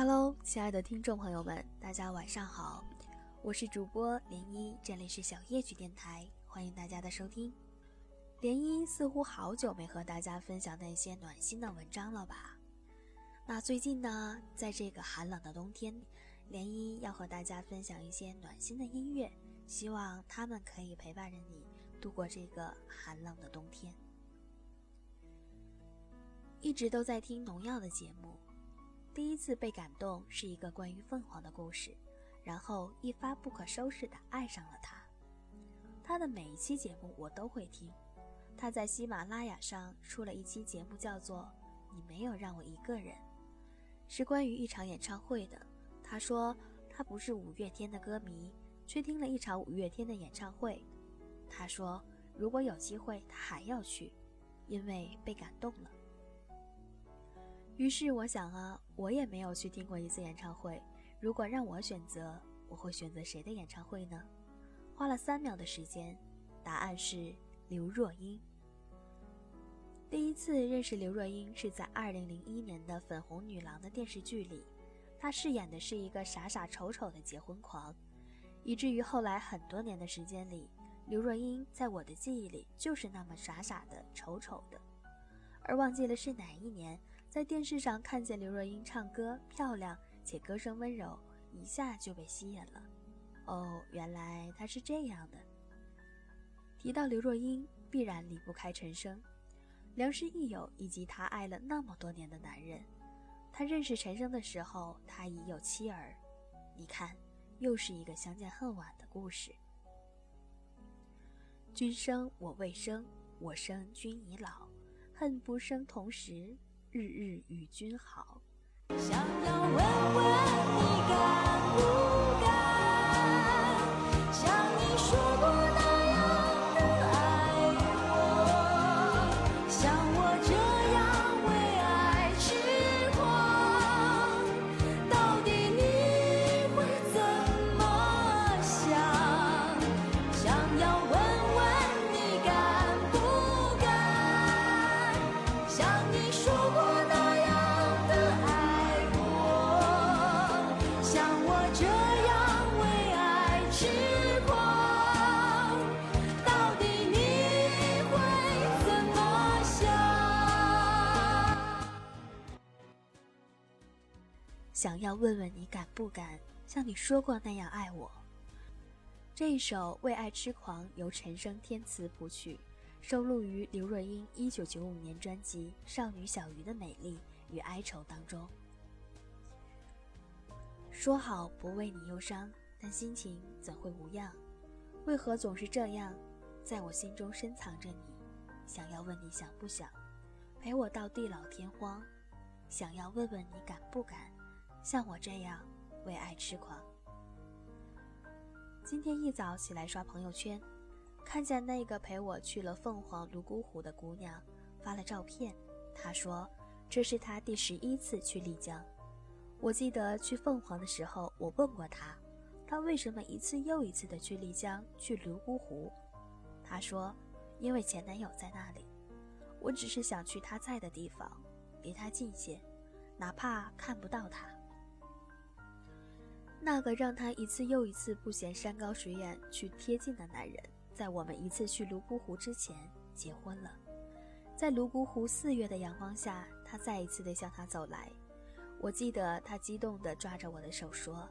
Hello，亲爱的听众朋友们，大家晚上好，我是主播涟漪，这里是小夜曲电台，欢迎大家的收听。涟漪似乎好久没和大家分享那些暖心的文章了吧？那最近呢，在这个寒冷的冬天，涟漪要和大家分享一些暖心的音乐，希望他们可以陪伴着你度过这个寒冷的冬天。一直都在听农药的节目。第一次被感动是一个关于凤凰的故事，然后一发不可收拾的爱上了他。他的每一期节目我都会听。他在喜马拉雅上出了一期节目，叫做《你没有让我一个人》，是关于一场演唱会的。他说他不是五月天的歌迷，却听了一场五月天的演唱会。他说如果有机会他还要去，因为被感动了。于是我想啊，我也没有去听过一次演唱会。如果让我选择，我会选择谁的演唱会呢？花了三秒的时间，答案是刘若英。第一次认识刘若英是在二零零一年的《粉红女郎》的电视剧里，她饰演的是一个傻傻丑丑的结婚狂，以至于后来很多年的时间里，刘若英在我的记忆里就是那么傻傻的丑丑的，而忘记了是哪一年。在电视上看见刘若英唱歌漂亮且歌声温柔，一下就被吸引了。哦，原来她是这样的。提到刘若英，必然离不开陈升、良师益友以及他爱了那么多年的男人。他认识陈升的时候，他已有妻儿。你看，又是一个相见恨晚的故事。君生我未生，我生君已老，恨不生同时。日日与君好。要问问你敢不敢像你说过那样爱我？这一首《为爱痴狂》由陈升填词谱曲，收录于刘若英一九九五年专辑《少女小鱼的美丽与哀愁》当中。说好不为你忧伤，但心情怎会无恙？为何总是这样，在我心中深藏着你？想要问你想不想陪我到地老天荒？想要问问你敢不敢？像我这样为爱痴狂。今天一早起来刷朋友圈，看见那个陪我去了凤凰泸沽湖的姑娘发了照片。她说这是她第十一次去丽江。我记得去凤凰的时候，我问过她，她为什么一次又一次的去丽江、去泸沽湖？她说因为前男友在那里。我只是想去他在的地方，离他近些，哪怕看不到他。那个让他一次又一次不嫌山高水远去贴近的男人，在我们一次去泸沽湖之前结婚了。在泸沽湖四月的阳光下，他再一次的向他走来。我记得他激动地抓着我的手说：“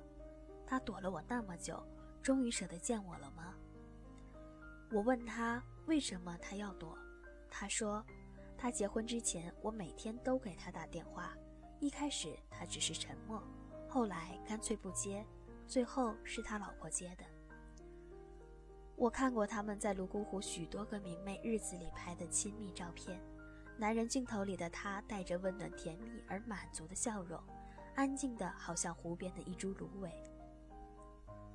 他躲了我那么久，终于舍得见我了吗？”我问他为什么他要躲，他说：“他结婚之前，我每天都给他打电话，一开始他只是沉默。”后来干脆不接，最后是他老婆接的。我看过他们在泸沽湖许多个明媚日子里拍的亲密照片，男人镜头里的他带着温暖甜蜜而满足的笑容，安静的好像湖边的一株芦苇。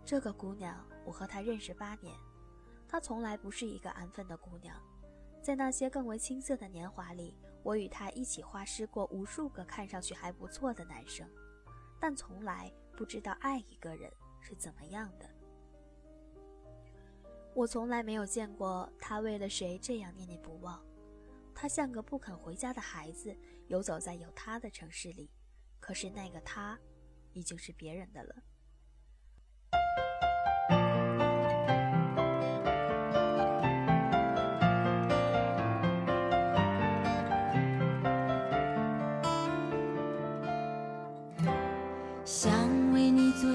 这个姑娘，我和她认识八年，她从来不是一个安分的姑娘，在那些更为青涩的年华里，我与她一起花失过无数个看上去还不错的男生。但从来不知道爱一个人是怎么样的。我从来没有见过他为了谁这样念念不忘。他像个不肯回家的孩子，游走在有他的城市里。可是那个他，已经是别人的了。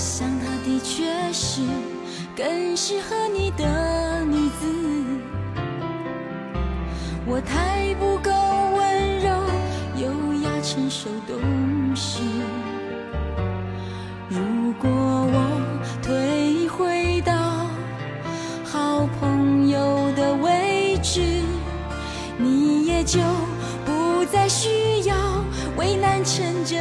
想她的确是更适合你的女子。我太不够温柔、优雅、成熟、懂事。如果我退回到好朋友的位置，你也就不再需要为难成这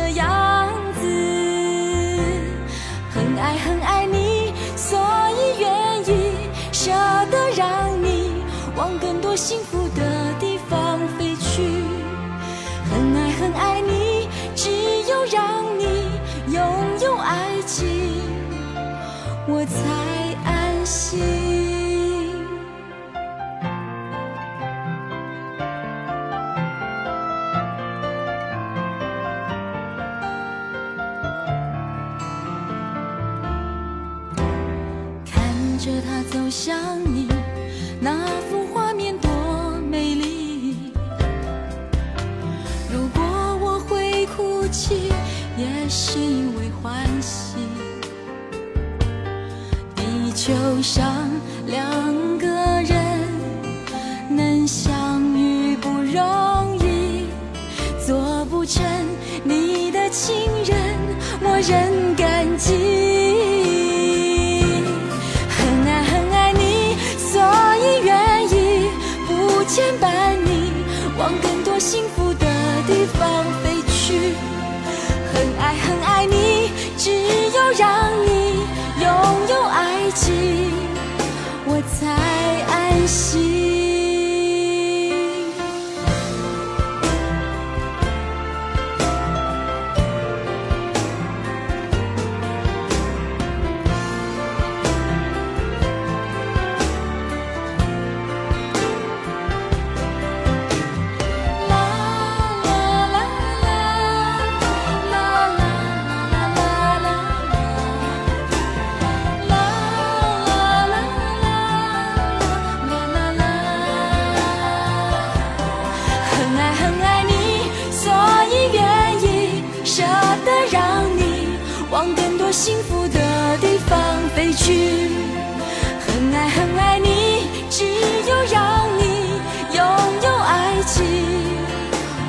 上两个人能相遇不容易，做不成你的情人，我仍感激。飞去。很爱很爱你，只有让你拥有爱情，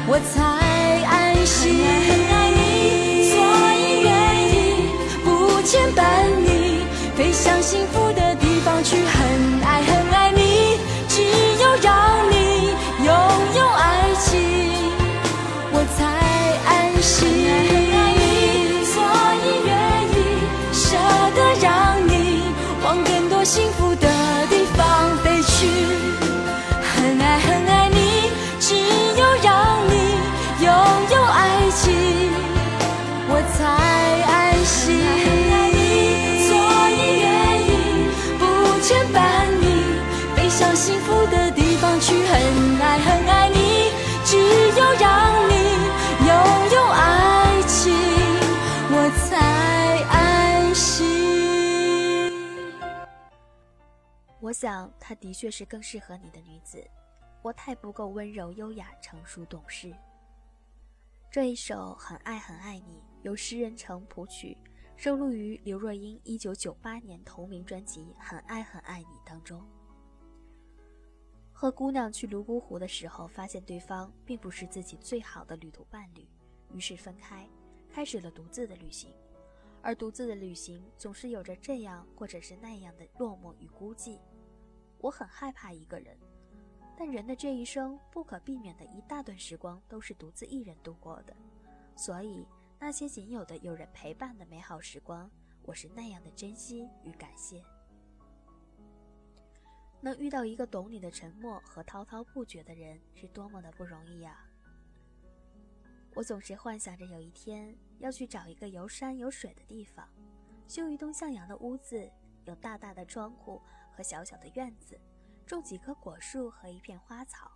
我才安心。很爱很爱你，所以愿意不牵绊你，飞向幸福的地方去。我想，她的确是更适合你的女子。我太不够温柔、优雅、成熟、懂事。这一首《很爱很爱你》由诗人程谱曲，收录于刘若英1998年同名专辑《很爱很爱你》当中。和姑娘去泸沽湖的时候，发现对方并不是自己最好的旅途伴侣，于是分开，开始了独自的旅行。而独自的旅行总是有着这样或者是那样的落寞与孤寂。我很害怕一个人，但人的这一生不可避免的一大段时光都是独自一人度过的，所以那些仅有的有人陪伴的美好时光，我是那样的珍惜与感谢。能遇到一个懂你的沉默和滔滔不绝的人，是多么的不容易呀！我总是幻想着有一天要去找一个有山有水的地方，修一栋向阳的屋子，有大大的窗户和小小的院子，种几棵果树和一片花草，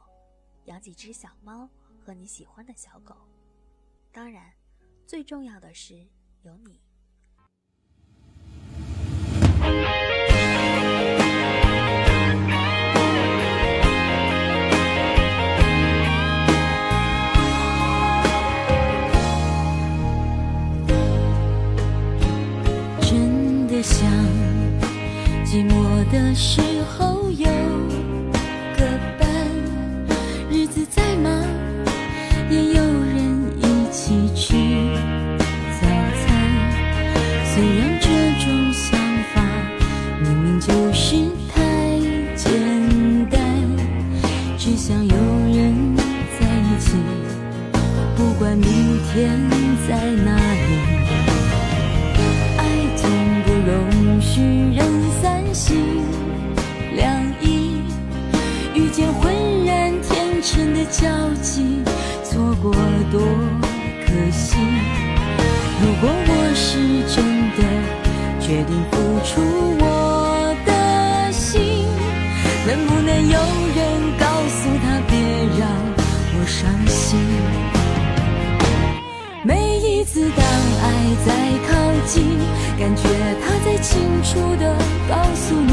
养几只小猫和你喜欢的小狗。当然，最重要的是有你。时候有个伴，日子再忙也有人一起吃早餐。虽然这种想法明明就是太简单，只想有人在一起，不管明天多可惜。如果我是真的决定付出我的心，能不能有人告诉他别让我伤心？每一次当爱在靠近，感觉他在清楚的告诉你，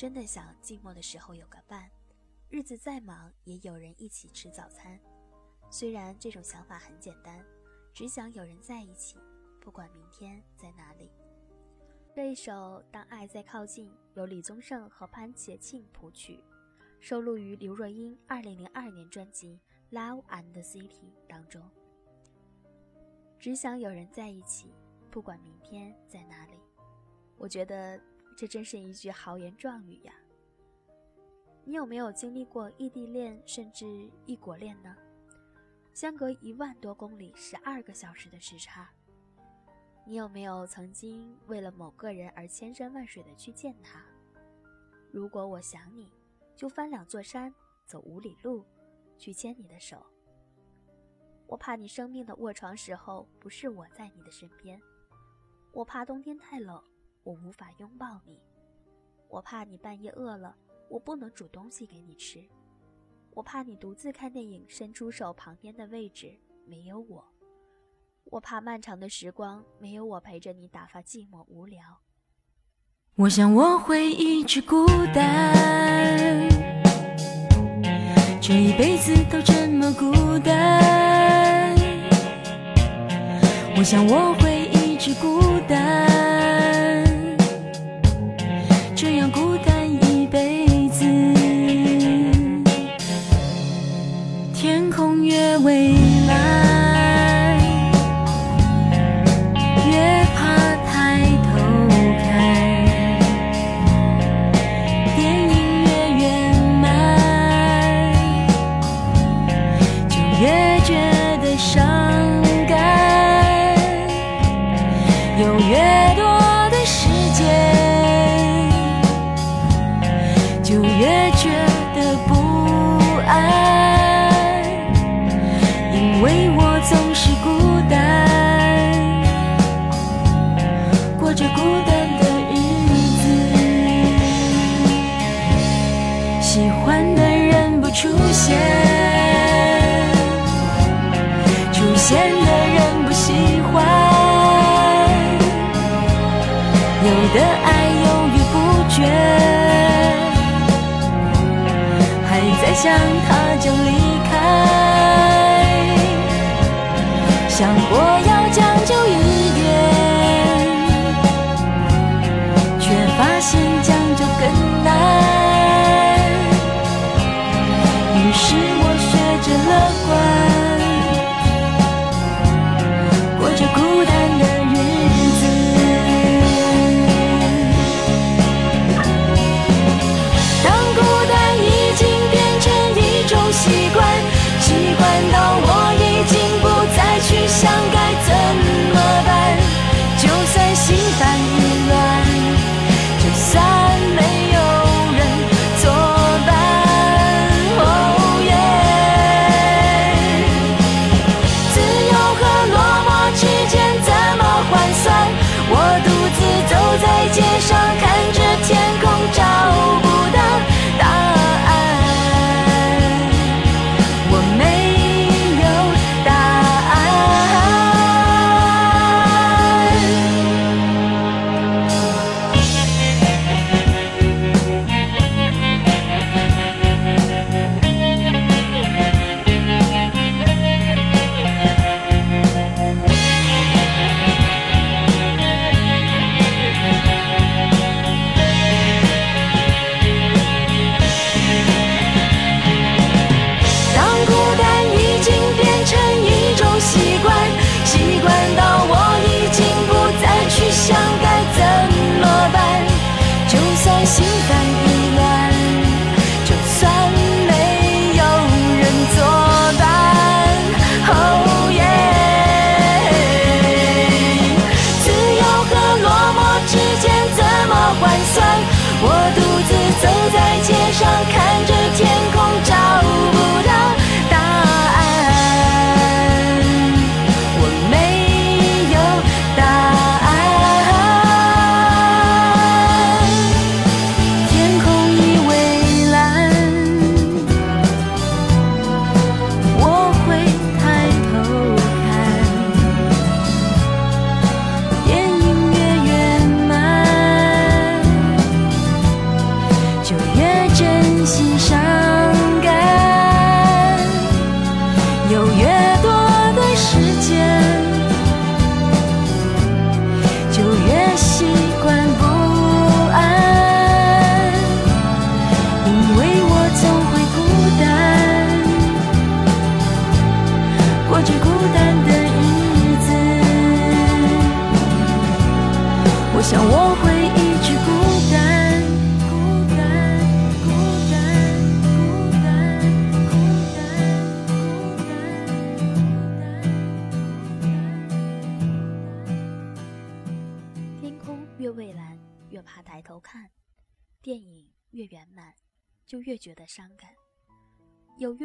真的想寂寞的时候有个伴，日子再忙也有人一起吃早餐。虽然这种想法很简单，只想有人在一起，不管明天在哪里。这一首《当爱在靠近》由李宗盛和潘洁庆谱曲，收录于刘若英2002年专辑《Love and the City》当中。只想有人在一起，不管明天在哪里。我觉得。这真是一句豪言壮语呀！你有没有经历过异地恋，甚至异国恋呢？相隔一万多公里，十二个小时的时差。你有没有曾经为了某个人而千山万水的去见他？如果我想你，就翻两座山，走五里路，去牵你的手。我怕你生病的卧床时候不是我在你的身边，我怕冬天太冷。我无法拥抱你，我怕你半夜饿了，我不能煮东西给你吃，我怕你独自看电影，伸出手旁边的位置没有我，我怕漫长的时光没有我陪着你打发寂寞无聊。我想我会一直孤单，这一辈子都这么孤单。我想我会一直孤单。想逃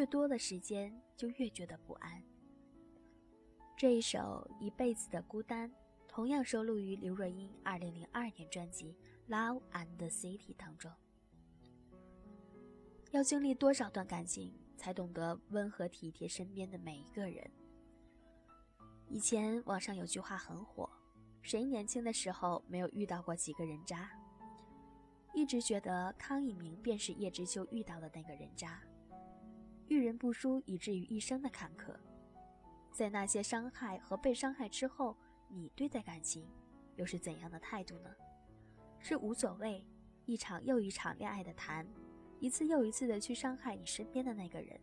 多的时间，就越觉得不安。这一首《一辈子的孤单》同样收录于刘若英2002年专辑《Love and the City》当中。要经历多少段感情，才懂得温和体贴身边的每一个人？以前网上有句话很火。谁年轻的时候没有遇到过几个人渣？一直觉得康以明便是叶知秋遇到的那个人渣，遇人不淑，以至于一生的坎坷。在那些伤害和被伤害之后，你对待感情又是怎样的态度呢？是无所谓，一场又一场恋爱的谈，一次又一次的去伤害你身边的那个人，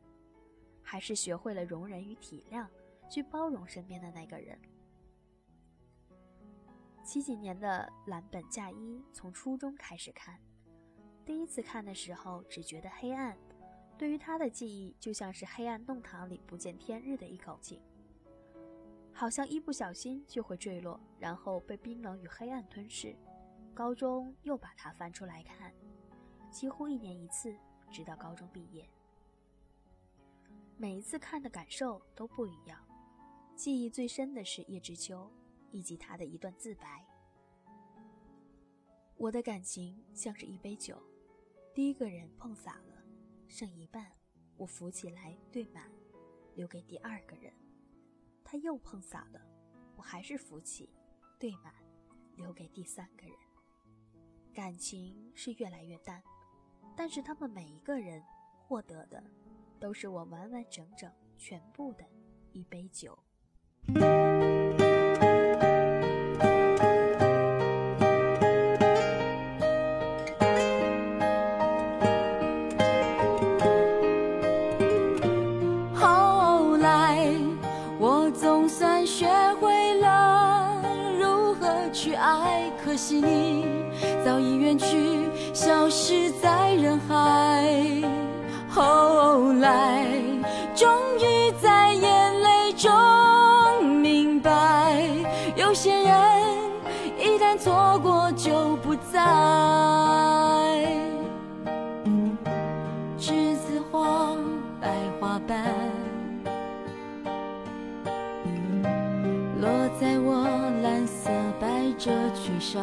还是学会了容忍与体谅，去包容身边的那个人？七几年的蓝本嫁衣，从初中开始看，第一次看的时候只觉得黑暗，对于他的记忆就像是黑暗弄堂里不见天日的一口气，好像一不小心就会坠落，然后被冰冷与黑暗吞噬。高中又把它翻出来看，几乎一年一次，直到高中毕业。每一次看的感受都不一样，记忆最深的是叶知秋。以及他的一段自白：“我的感情像是一杯酒，第一个人碰洒了，剩一半，我扶起来兑满，留给第二个人。他又碰洒了，我还是扶起，兑满，留给第三个人。感情是越来越淡，但是他们每一个人获得的，都是我完完整整、全部的一杯酒。爱。栀子花，白花瓣，落在我蓝色百褶裙上。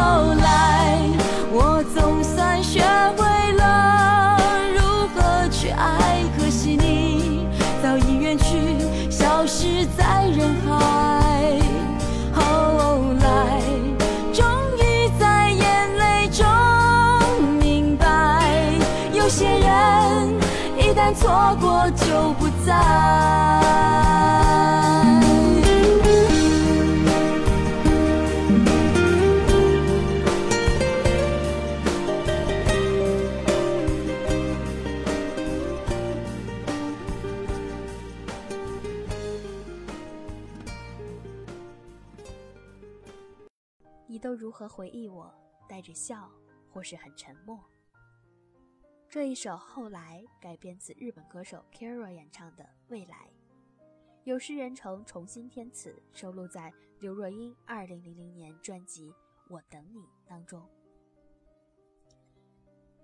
何回忆我？带着笑，或是很沉默。这一首后来改编自日本歌手 Kira 演唱的《未来》，有诗人称重新填词，收录在刘若英2000年专辑《我等你》当中。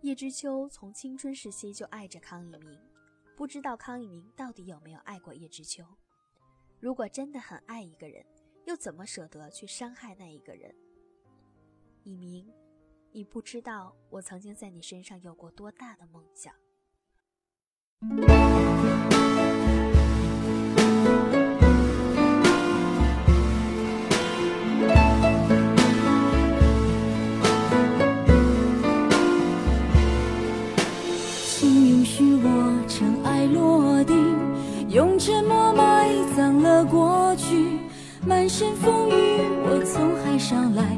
叶知秋从青春时期就爱着康以明，不知道康以明到底有没有爱过叶知秋。如果真的很爱一个人，又怎么舍得去伤害那一个人？以明，你不知道我曾经在你身上有过多大的梦想。请允许我尘埃落定，用沉默埋葬了过去。满身风雨，我从海上来，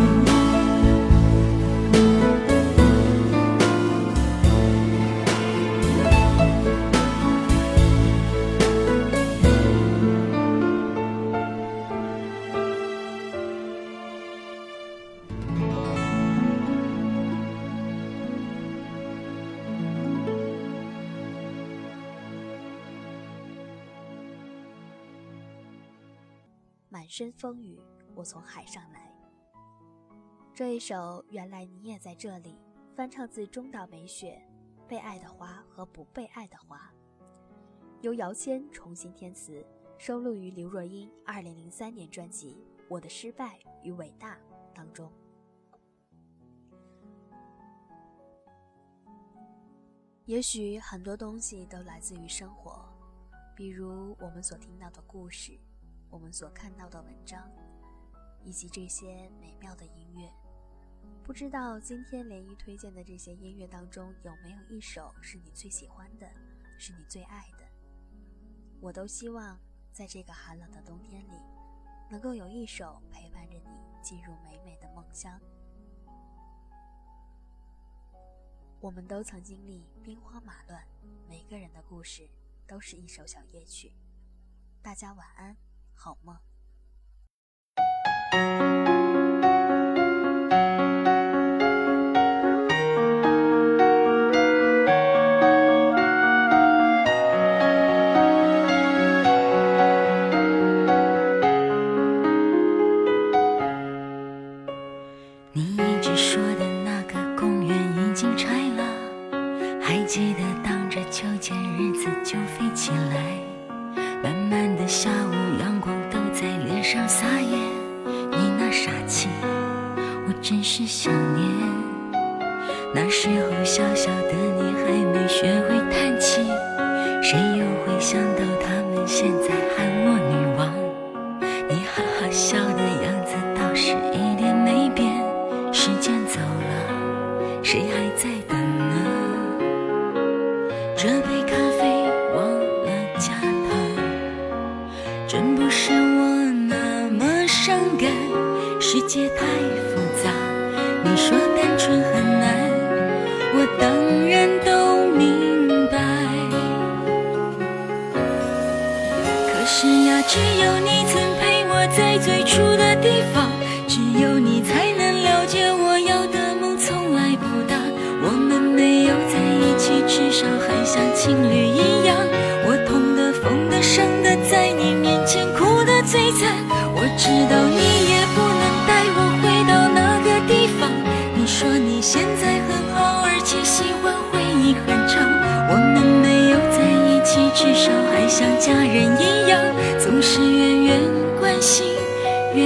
身风雨，我从海上来。这一首《原来你也在这里》，翻唱自中岛美雪，《被爱的花和不被爱的花》，由姚谦重新填词，收录于刘若英2003年专辑《我的失败与伟大》当中。也许很多东西都来自于生活，比如我们所听到的故事。我们所看到的文章，以及这些美妙的音乐，不知道今天连依推荐的这些音乐当中有没有一首是你最喜欢的，是你最爱的？我都希望在这个寒冷的冬天里，能够有一首陪伴着你进入美美的梦乡。我们都曾经历兵荒马乱，每个人的故事都是一首小夜曲。大家晚安。好吗？撒野。你那傻气，我真是想念。那时候小小的你还没学会叹气，谁又会想到他们现在喊我女知道你也不能带我回到那个地方。你说你现在很好，而且喜欢回忆很长。我们没有在一起，至少还像家人一样，总是远远关心，远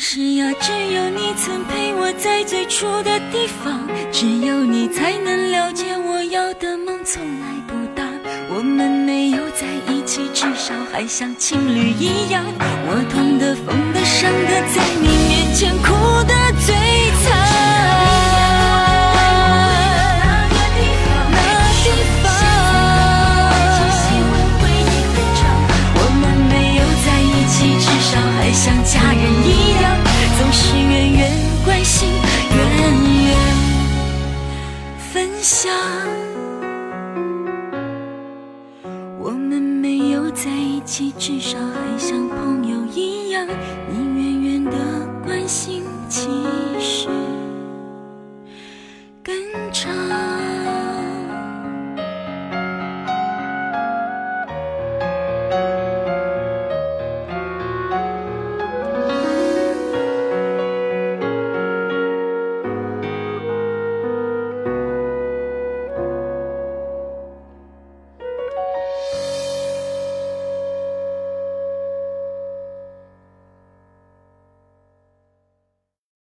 是呀，只有你曾陪我在最初的地方，只有你才能了解我要的梦从来不大。我们没有在一起，至少还像情侣一样。我痛的、